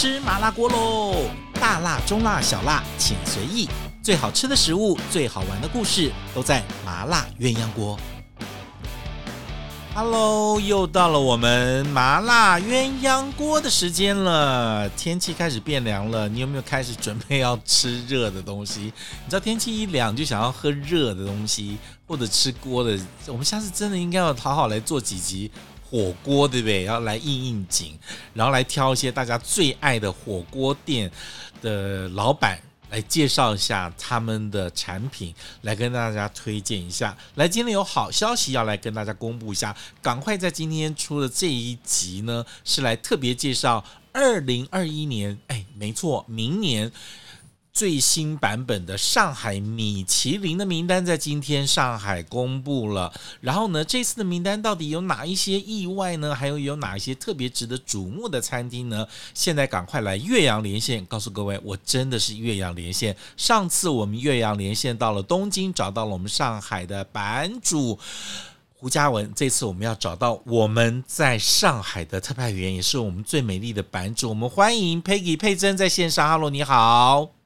吃麻辣锅喽！大辣、中辣、小辣，请随意。最好吃的食物，最好玩的故事，都在麻辣鸳鸯锅。Hello，又到了我们麻辣鸳鸯锅的时间了。天气开始变凉了，你有没有开始准备要吃热的东西？你知道天气一凉就想要喝热的东西，或者吃锅的。我们下次真的应该要好好来做几集。火锅对不对？要来应应景，然后来挑一些大家最爱的火锅店的老板来介绍一下他们的产品，来跟大家推荐一下。来，今天有好消息要来跟大家公布一下，赶快在今天出的这一集呢，是来特别介绍二零二一年，哎，没错，明年。最新版本的上海米其林的名单在今天上海公布了。然后呢，这次的名单到底有哪一些意外呢？还有有哪一些特别值得瞩目的餐厅呢？现在赶快来岳阳连线，告诉各位，我真的是岳阳连线。上次我们岳阳连线到了东京，找到了我们上海的版主胡嘉文。这次我们要找到我们在上海的特派员，也是我们最美丽的版主。我们欢迎 Peggy 佩珍在线上。Hello，你好。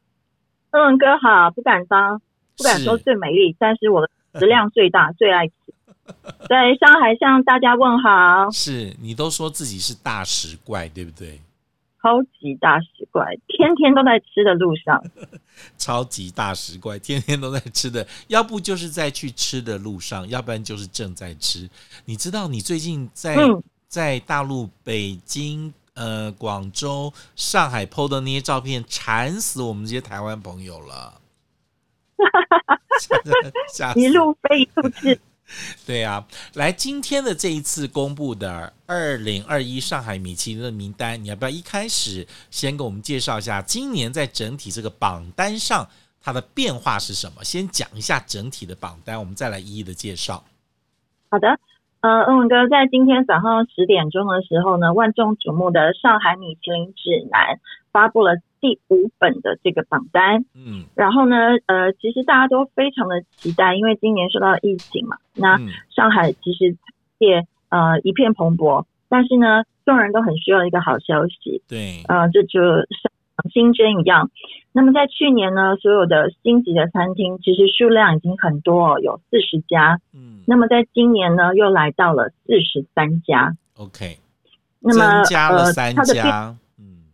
中文哥好，不敢当，不敢说最美丽，但是我的食量最大，最爱吃。在上海向大家问好。是你都说自己是大食怪，对不对？超级大食怪，天天都在吃的路上。超级大食怪，天天都在吃的，要不就是在去吃的路上，要不然就是正在吃。你知道你最近在、嗯、在大陆北京？呃，广州、上海 PO 的那些照片，馋死我们这些台湾朋友了。一路飞一路吃。对啊，来今天的这一次公布的二零二一上海米其林的名单，你要不要一开始先给我们介绍一下今年在整体这个榜单上它的变化是什么？先讲一下整体的榜单，我们再来一一的介绍。好的。呃，恩文哥在今天早上十点钟的时候呢，万众瞩目的《上海米其林指南》发布了第五本的这个榜单。嗯，然后呢，呃，其实大家都非常的期待，因为今年受到疫情嘛，那上海其实也呃一片蓬勃，但是呢，众人都很需要一个好消息。对，呃，这就是像新针一样。那么在去年呢，所有的星级的餐厅其实数量已经很多，有四十家。嗯，那么在今年呢，又来到了四十三家。OK，那么增加了三家。嗯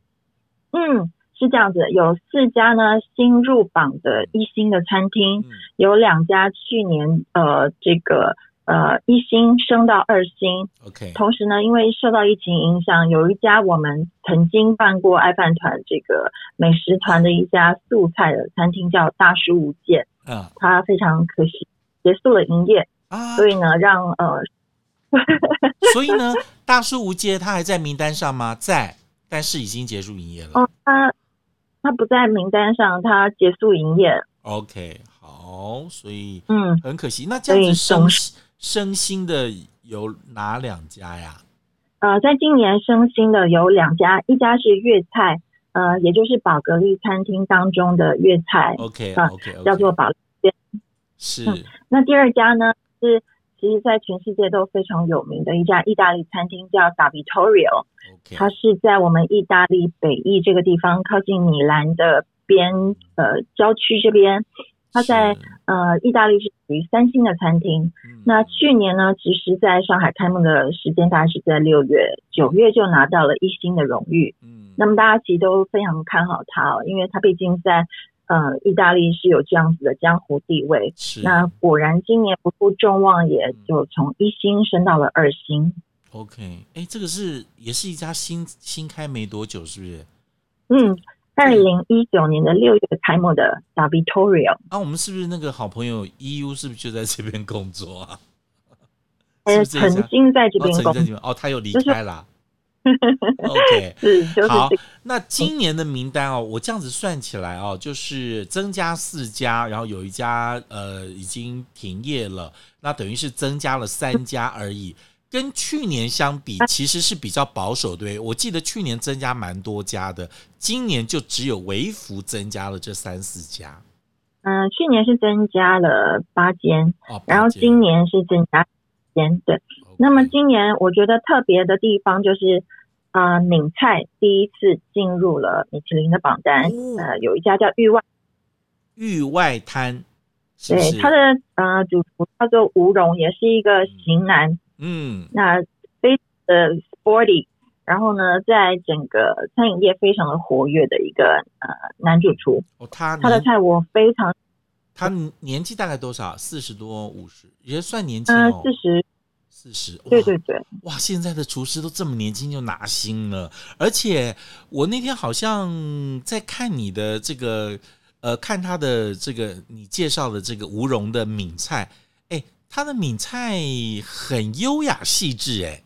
嗯，是这样子，有四家呢新入榜的一星的餐厅，嗯、有两家去年呃这个。呃，一星升到二星，OK。同时呢，因为受到疫情影响，有一家我们曾经办过爱饭团这个美食团的一家素菜的餐厅叫大叔无界，嗯，它非常可惜结束了营业啊。所以呢，让呃，所以呢，大叔无界他还在名单上吗？在，但是已经结束营业了。哦，他他不在名单上，他结束营业。OK，好，所以嗯，很可惜。嗯、那这样子升。升星的有哪两家呀？呃，在今年升星的有两家，一家是粤菜，呃，也就是宝格丽餐厅当中的粤菜，OK OK，, okay. 叫做宝丽。是、嗯。那第二家呢，是其实在全世界都非常有名的一家意大利餐厅，叫 Da Vittorio，okay. 它是在我们意大利北翼这个地方，靠近米兰的边，呃，郊区这边。他在呃，意大利是属于三星的餐厅。嗯。那去年呢，其实在上海开幕的时间大概是在六月，九月就拿到了一星的荣誉。嗯。那么大家其实都非常看好他哦，因为他毕竟在呃意大利是有这样子的江湖地位。是。那果然今年不负众望，也就从一星升到了二星。OK，哎，这个是也是一家新新开没多久，是不是？嗯。二零一九年的六月开幕的 Da Vittorio 啊，我们是不是那个好朋友 EU 是不是就在这边工作啊？呃，曾经在这边工作哦，他又离开了。OK，是、就是、好。那今年的名单哦，我这样子算起来哦，就是增加四家，然后有一家呃已经停业了，那等于是增加了三家而已。跟去年相比，其实是比较保守，对。我记得去年增加蛮多家的，今年就只有微幅增加了这三四家。嗯、呃，去年是增加了八间，哦，然后今年是增加间，对。那么今年我觉得特别的地方就是，啊、呃，闽菜第一次进入了米其林的榜单。哦、呃，有一家叫域外域外滩，对，他的呃主厨叫做吴荣，也是一个型男。嗯，那非常的 sporty，然后呢，在整个餐饮业非常的活跃的一个呃男主厨。哦，他他的菜我非常。他年纪大概多少？四十多、五十，也算年轻哦。四十。四十，对对对，哇！现在的厨师都这么年轻就拿星了，而且我那天好像在看你的这个，呃，看他的这个你介绍的这个吴荣的闽菜，哎，他的闽菜很优雅细致，哎，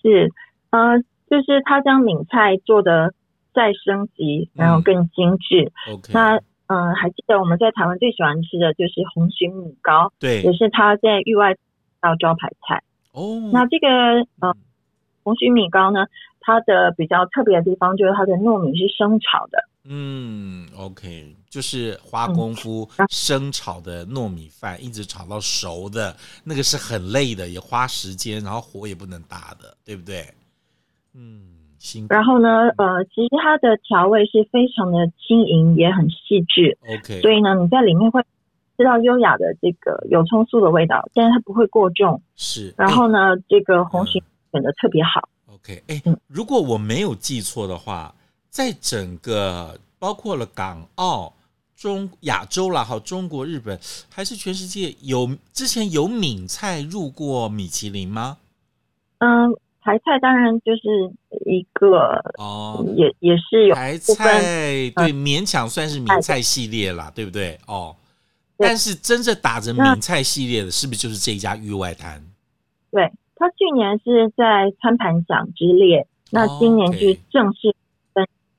是，呃，就是他将闽菜做得再升级，然后更精致。嗯、OK，那嗯、呃，还记得我们在台湾最喜欢吃的就是红蟳米糕，对，也是他在域外到招牌菜。哦，那这个呃，红蟳米糕呢，它的比较特别的地方就是它的糯米是生炒的。嗯，OK，就是花功夫生炒的糯米饭，嗯、一直炒到熟的，那个是很累的，也花时间，然后火也不能大的，对不对？嗯，辛苦。然后呢，呃，其实它的调味是非常的轻盈，也很细致。OK，所以呢，你在里面会。吃到优雅的这个有葱酥的味道，但是它不会过重。是，然后呢，欸、这个红鲟选的特别好。OK，哎，如果我没有记错的话，在整个包括了港澳、中亚洲啦，哈，中国、日本，还是全世界有之前有闽菜入过米其林吗？嗯，台菜当然就是一个哦，也也是有台菜，对，勉强算是闽菜系列啦，对不对？哦。但是真正打着闽菜系列的，是不是就是这一家域外滩？对，他去年是在餐盘奖之列，那今年就正式登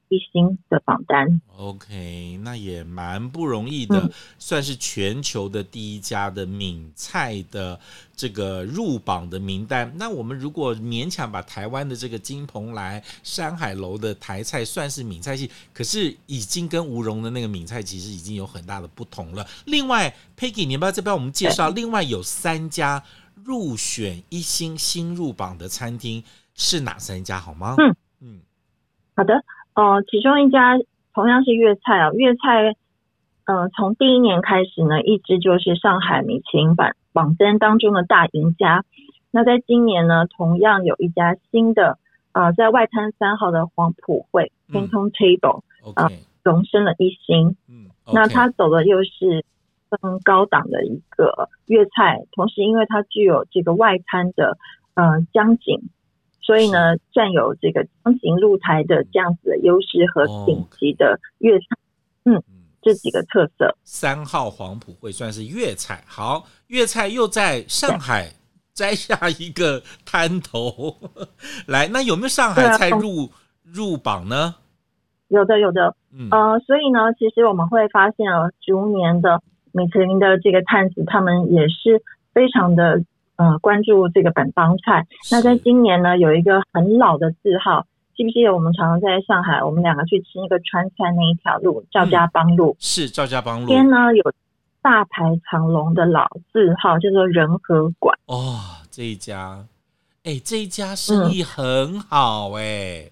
一星的榜单。OK，那也蛮不容易的，嗯、算是全球的第一家的闽菜的这个入榜的名单。那我们如果勉强把台湾的这个金蓬莱、山海楼的台菜算是闽菜系，可是已经跟吴荣的那个闽菜其实已经有很大的不同了。另外，Peggy，你要不要再帮我们介绍？另外有三家入选一星新入榜的餐厅是哪三家？好吗？嗯嗯，好的。哦、呃，其中一家。同样是粤菜啊，粤菜，嗯、呃，从第一年开始呢，一直就是上海米其林榜榜单当中的大赢家。那在今年呢，同样有一家新的啊、呃，在外滩三号的黄埔汇 Canton Table 啊，荣升了一星。嗯，那它走的又是更高档的一个粤菜，同时因为它具有这个外滩的呃江景。所以呢，占有这个方形露台的这样子的优势和顶级的粤菜，哦 okay、嗯，这几个特色。三号黄埔会算是粤菜，好，粤菜又在上海摘下一个滩头。来，那有没有上海菜入、啊、入榜呢？有的，有的，嗯，呃，所以呢，其实我们会发现啊，逐年的米其林的这个探子，他们也是非常的。呃，关注这个本帮菜。那在今年呢，有一个很老的字号，记不记得我们常常在上海，我们两个去吃那个川菜那一条路，赵家帮路。嗯、是赵家帮路。边呢有大排长龙的老字号，叫做仁和馆。哦，这一家，哎，这一家生意很好哎、欸。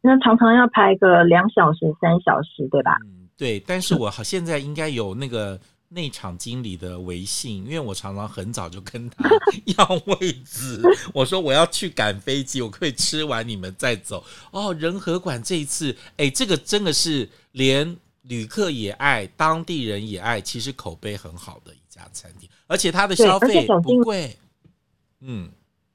那常常要排个两小时、三小时，对吧？嗯，对。但是我好现在应该有那个。内场经理的微信，因为我常常很早就跟他 要位置，我说我要去赶飞机，我可以吃完你们再走。哦，仁和馆这一次，哎，这个真的是连旅客也爱，当地人也爱，其实口碑很好的一家餐厅，而且它的消费不贵，嗯，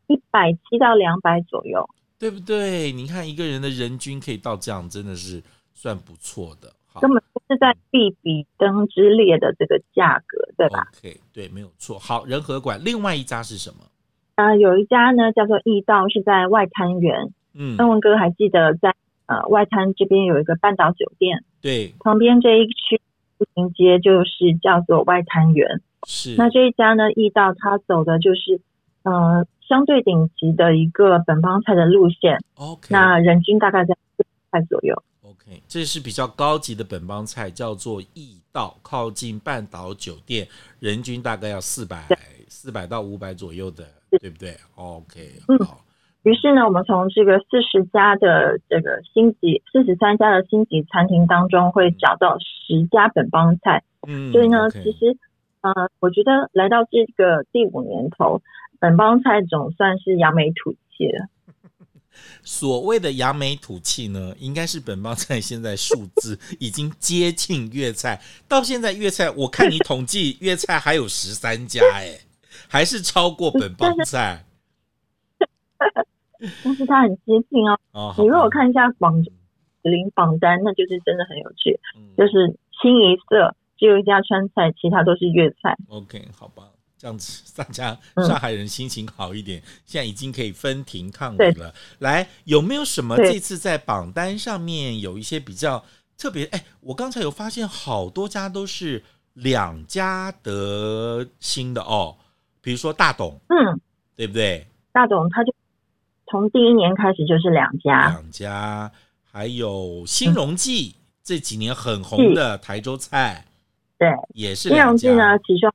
一百七到两百左右，对不对？你看一个人的人均可以到这样，真的是算不错的。根本不是在必比登之列的这个价格，对吧？OK，对，没有错。好，仁和馆另外一家是什么？啊、呃，有一家呢，叫做易道，是在外滩园。嗯，恩文哥还记得在呃外滩这边有一个半岛酒店，对，旁边这一区步行街就是叫做外滩园。是，那这一家呢，易道它走的就是呃相对顶级的一个本帮菜的路线。OK，那人均大概在四块左右。OK，这是比较高级的本帮菜，叫做驿道，靠近半岛酒店，人均大概要四百四百到五百左右的，对不对？OK，好，于是呢，我们从这个四十家的这个星级、四十三家的星级餐厅当中，会找到十家本帮菜。嗯，所以呢其实，呃，我觉得来到这个第五年头，本帮菜总算是扬眉吐气了。所谓的扬眉吐气呢，应该是本帮菜现在数字 已经接近粤菜。到现在粤菜，我看你统计粤菜还有十三家，哎，还是超过本帮菜。但是它很接近哦。哦，你如果看一下榜零榜单，那就是真的很有趣。嗯、就是清一色只有一家川菜，其他都是粤菜。OK，好吧。这样子，大家上海人心情好一点，嗯，现在已经可以分庭抗礼了。来，有没有什么这次在榜单上面有一些比较特别？哎，我刚才有发现好多家都是两家得星的哦，比如说大董，嗯，对不对？大董他就从第一年开始就是两家，两家，还有新荣记，嗯，这几年很红的台州菜，对，也是两家。新荣记呢，其中。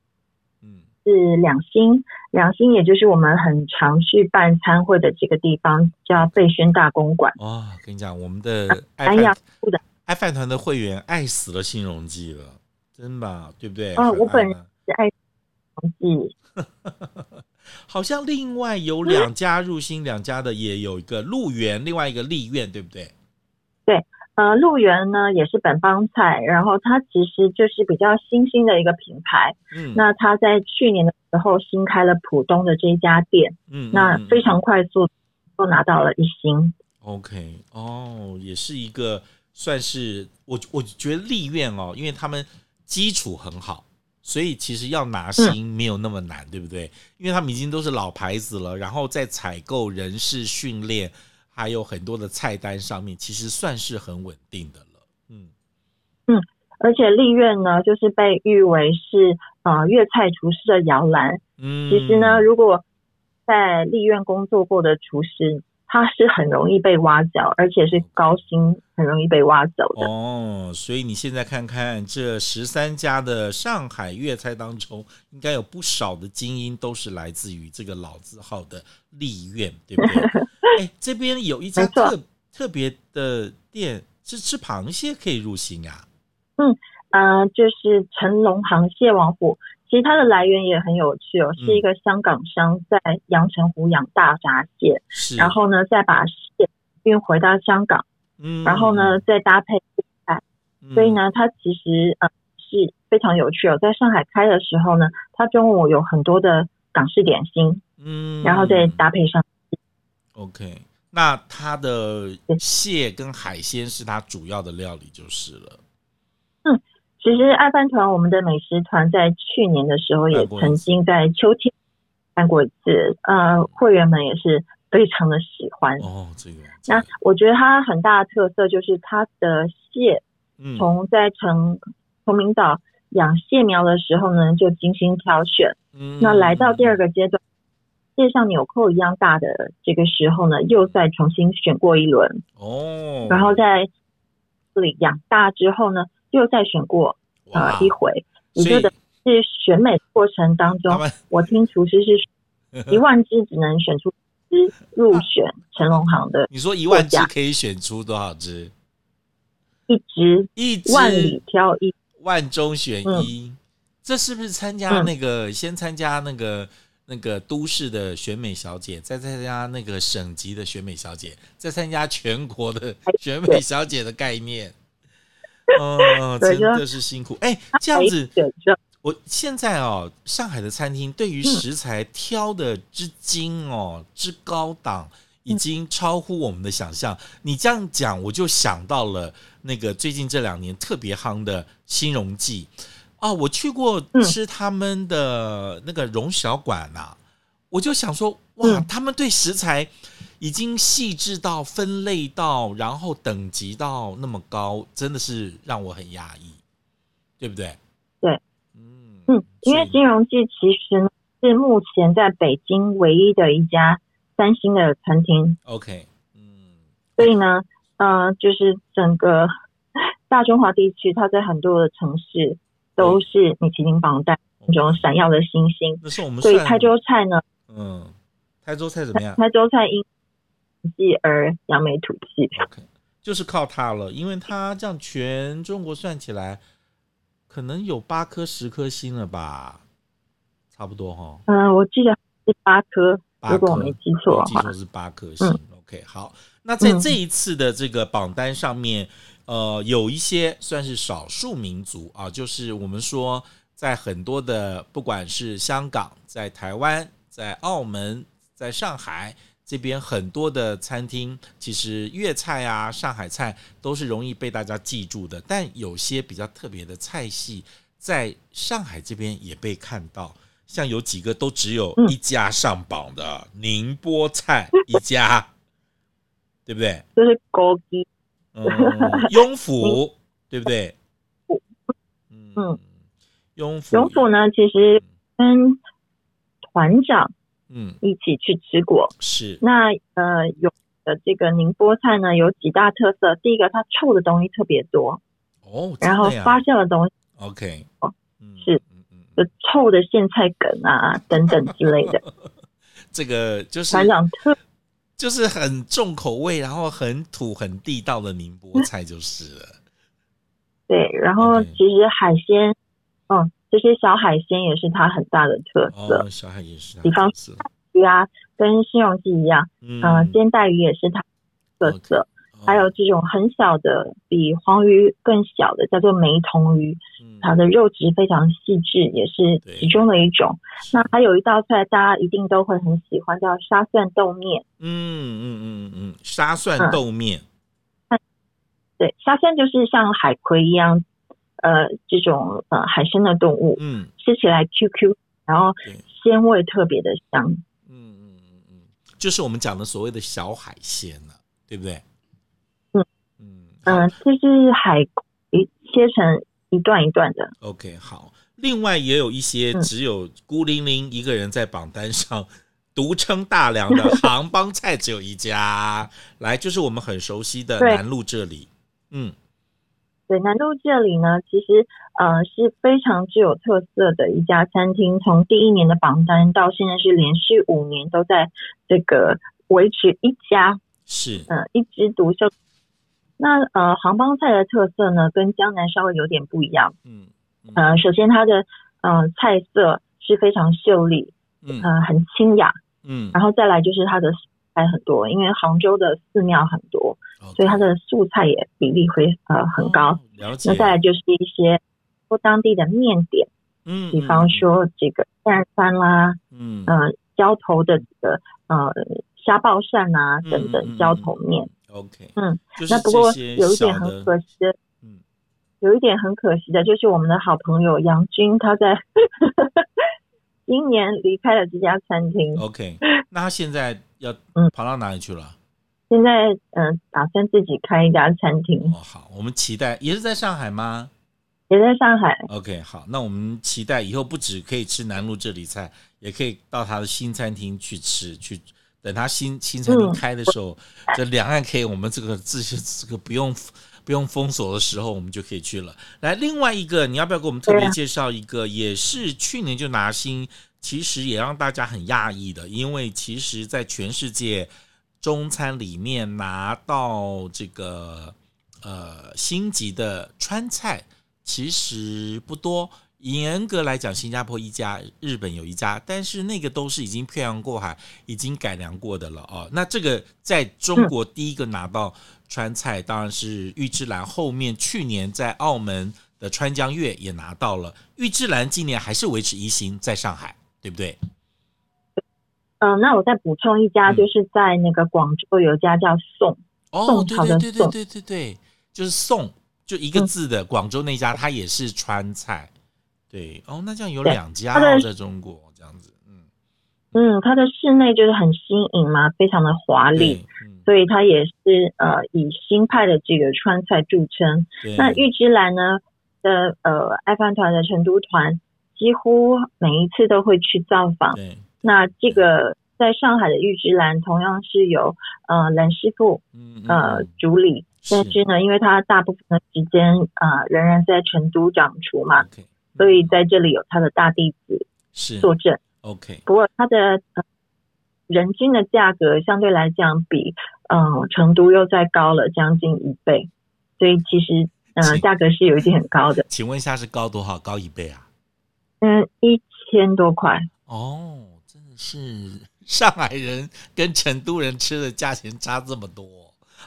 是两星，两星也就是我们很常去办餐会的这个地方，叫贝轩大公馆。哇、哦，跟你讲，我们的爱饭的爱饭团的会员爱死了新荣记了，真的，对不对？哦，我本人是爱新荣记。好像另外有两家入新，两家的也有一个鹿园，另外一个丽苑，对不对？对。呃，鹿园呢也是本帮菜，然后它其实就是比较新兴的一个品牌。嗯，那它在去年的时候新开了浦东的这一家店，嗯，那非常快速都拿到了一星。OK，哦，也是一个算是我我觉得立苑哦，因为他们基础很好，所以其实要拿星没有那么难，嗯，对不对？因为他们已经都是老牌子了，然后在采购、人事训练。还有很多的菜单上面，其实算是很稳定的了。嗯嗯，而且丽苑呢，就是被誉为是呃粤菜厨师的摇篮。嗯，其实呢，如果在丽苑工作过的厨师，他是很容易被挖角，而且是高薪，很容易被挖走的。哦，所以你现在看看这十三家的上海粤菜当中，应该有不少的精英都是来自于这个老字号的丽苑，对不对？哎，这边有一家特特别的店，是吃螃蟹可以入行啊。嗯，呃，就是成龙螃蟹王府，其实它的来源也很有趣哦，是一个香港商在阳澄湖养大闸蟹，是，然后呢再把蟹运回到香港，嗯，然后呢再搭配菜，嗯，所以呢它其实呃是非常有趣哦。在上海开的时候呢，它中午有很多的港式点心，嗯，然后再搭配上。OK，那它的蟹跟海鲜是它主要的料理就是了。嗯，其实爱饭团我们的美食团在去年的时候也曾经在秋天办过一次，呃，会员们也是非常的喜欢。哦，这个。那我觉得它很大的特色就是它的蟹，从在成崇明岛养蟹苗的时候呢，就精心挑选。嗯，那来到第二个阶段。蟹像纽扣一样大的这个时候呢，又再重新选过一轮哦，然后在这里养大之后呢，又再选过啊、呃、一回。也就是选美过程当中，我听厨师是 一万只只能选出一只入选成龙行的。你说一万只可以选出多少只？一只，一只万里挑一，万中选一。嗯、这是不是参加那个、嗯、先参加那个？那个都市的选美小姐，再参加那个省级的选美小姐，再参加全国的选美小姐的概念，哦，真的是辛苦。哎，这样子，我现在哦，上海的餐厅对于食材挑的之精哦，之高档，已经超乎我们的想象。你这样讲，我就想到了那个最近这两年特别夯的新荣记。哦，我去过吃他们的那个荣小馆呐、啊嗯，我就想说，哇、嗯，他们对食材已经细致到分类到，然后等级到那么高，真的是让我很压抑，对不对？对，嗯嗯，因为金融记其实是目前在北京唯一的一家三星的餐厅。OK，嗯，所以呢，呃，就是整个 大中华地区，它在很多的城市。都是米其林榜单中闪耀的星星。那是我们。所以台州菜呢？嗯，台州菜怎么样？台州菜因继而扬眉吐气。OK，就是靠它了，因为它这样全中国算起来，可能有八颗十颗星了吧，差不多哈。嗯，我记得是八颗，如果我没记错的话，记错是八颗星。嗯、OK，好，那在这一次的这个榜单上面，嗯、呃，有一些算是少数民族啊，就是我们说。在很多的，不管是香港、在台湾、在澳门、在上海这边，很多的餐厅，其实粤菜啊、上海菜都是容易被大家记住的。但有些比较特别的菜系，在上海这边也被看到，像有几个都只有一家上榜的宁波菜一家，对不对？就是高级，嗯，雍府，对不对？嗯。雍府，雍府呢，其实跟团长嗯。一起去吃过，嗯、是。那呃有的这个宁波菜呢有几大特色，第一个它臭的东西特别多哦，然后发酵的东西 OK 哦是就臭的苋菜梗啊等等之类的，这个就是团长特。就是很重口味，然后很土很地道的宁波菜就是了。对，然后其实海鲜。嗯，这些小海鲜也是它很大的特色。哦、小海也是，比方说鱼啊，跟新荣记一样，嗯、呃，煎带鱼也是它特色。Okay, 还有这种很小的，比黄鱼更小的，叫做梅童鱼，嗯、它的肉质非常细致，也是其中的一种。那还有一道菜，大家一定都会很喜欢，叫沙蒜豆面。嗯嗯嗯嗯，沙蒜豆面。嗯、对，沙蒜就是像海葵一样。呃，这种呃海参的动物，嗯，吃起来 Q Q，然后鲜味特别的香，嗯嗯嗯嗯，就是我们讲的所谓的小海鲜了，对不对？嗯。嗯嗯，就是海一切成一段一段的。OK，好。另外也有一些只有孤零零一个人在榜单上独称大梁的 杭帮菜，只有一家，来就是我们很熟悉的南路这里，嗯。对，南路这里呢，其实呃是非常具有特色的一家餐厅。从第一年的榜单到现在是连续五年都在这个维持一家，是嗯、呃、一枝独秀。那呃杭帮菜的特色呢，跟江南稍微有点不一样。嗯，嗯呃，首先它的呃菜色是非常秀丽，嗯、呃，很清雅，嗯，然后再来就是它的。菜很多，因为杭州的寺庙很多所以它的素菜也比例会呃很高。那再来就是一些不当地的面点，嗯，比方说这个蛋饭啦，嗯，呃，浇头的这个呃虾爆鳝啊等等浇头面。OK，嗯，那不过有一点很可惜的，嗯，有一点很可惜的就是我们的好朋友杨军他在 今年离开了这家餐厅。OK，那他现在。要嗯跑到哪里去了？嗯、现在嗯、呃，打算自己开一家餐厅。哦，好，我们期待，也是在上海吗？也在上海。OK，好，那我们期待以后不止可以吃南路这里菜，也可以到他的新餐厅去吃。去等他新新餐厅开的时候，嗯、这两岸可以，我们这个这些这个不用不用封锁的时候，我们就可以去了。来，另外一个，你要不要给我们特别介绍一个？啊、也是去年就拿星。其实也让大家很讶异的，因为其实，在全世界中餐里面拿到这个呃星级的川菜，其实不多。严格来讲，新加坡一家，日本有一家，但是那个都是已经漂洋过海、已经改良过的了哦。那这个在中国第一个拿到川菜，当然是玉芝兰。后面去年在澳门的川江月也拿到了，玉芝兰今年还是维持一星，在上海。对不对？嗯、呃，那我再补充一家，就是在那个广州有一家叫宋，哦、宋朝的宋，对对对对对对，就是宋，就一个字的。广州那家它也是川菜，对哦，那这样有两家、哦、在中国这样子，嗯嗯，它的室内就是很新颖嘛，非常的华丽，嗯、所以它也是呃以新派的这个川菜著称。那玉芝兰呢的呃爱饭团的成都团。几乎每一次都会去造访。对那这个在上海的玉芝兰同样是由呃蓝师傅呃主理，但是呢，因为他大部分的时间啊、呃、仍然在成都掌厨嘛，Okay. 所以在这里有他的大弟子是坐镇。OK，不过他的、呃、人均的价格相对来讲比嗯成都又再高了将近一倍，所以其实嗯价格是有一点很高的。请问一下是高多少？高一倍啊？嗯，一千多块。哦，真的是上海人跟成都人吃的价钱差这么多。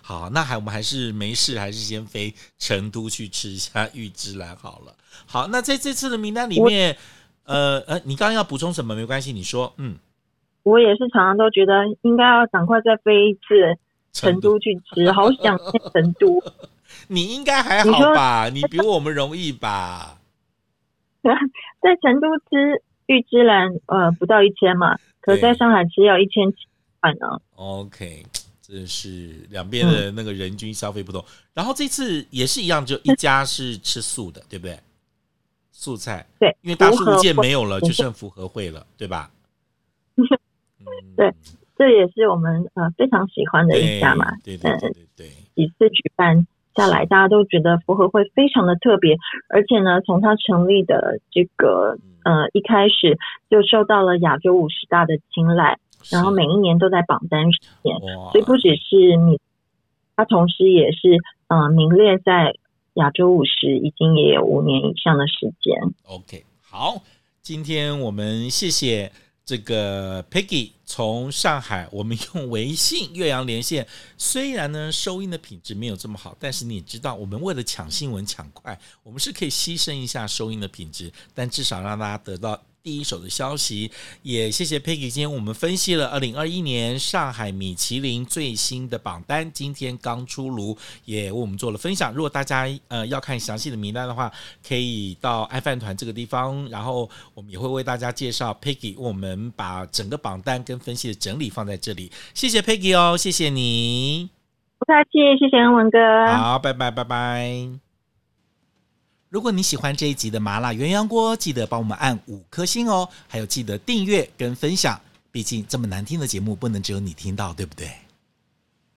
好，那还我们还是没事，还是先飞成都去吃一下玉芝兰好了。好，那在这次的名单里面，呃呃，你刚刚要补充什么？没关系，你说。嗯，我也是常常都觉得应该要赶快再飞一次成都去吃，好想念成都。你应该还好吧？你，比我们容易吧？在成都吃玉芝兰，呃，不到一千嘛，可在上海吃要一千七块呢。OK。这是两边的那个人均消费不同，嗯、然后这次也是一样，就一家是吃素的，对不对？素菜，对，因为大叔一见没有了，就剩福和会了，对吧？对，这也是我们呃非常喜欢的一家嘛。对对对对对，几次举办下来，大家都觉得福和会非常的特别，而且呢，从它成立的这个呃一开始就受到了亚洲五十大的青睐。然后每一年都在榜单上面，所以不只是你，他同时也是嗯、呃、名列在亚洲五十，已经也有五年以上的时间。OK，好，今天我们谢谢这个 Peggy 从上海，我们用微信岳阳连线，虽然呢收音的品质没有这么好，但是你也知道，我们为了抢新闻抢快，我们是可以牺牲一下收音的品质，但至少让大家得到。第一手的消息，也谢谢 Peggy。今天我们分析了二零二一年上海米其林最新的榜单，今天刚出炉，也为我们做了分享。如果大家呃要看详细的名单的话，可以到爱饭团这个地方，然后我们也会为大家介绍 Peggy。我们把整个榜单跟分析的整理放在这里。谢谢 Peggy 哦，谢谢你，不客气，谢谢恩文哥，好，拜拜，拜拜。如果你喜欢这一集的麻辣鸳鸯锅，记得帮我们按五颗星哦，还有记得订阅跟分享，毕竟这么难听的节目不能只有你听到，对不对？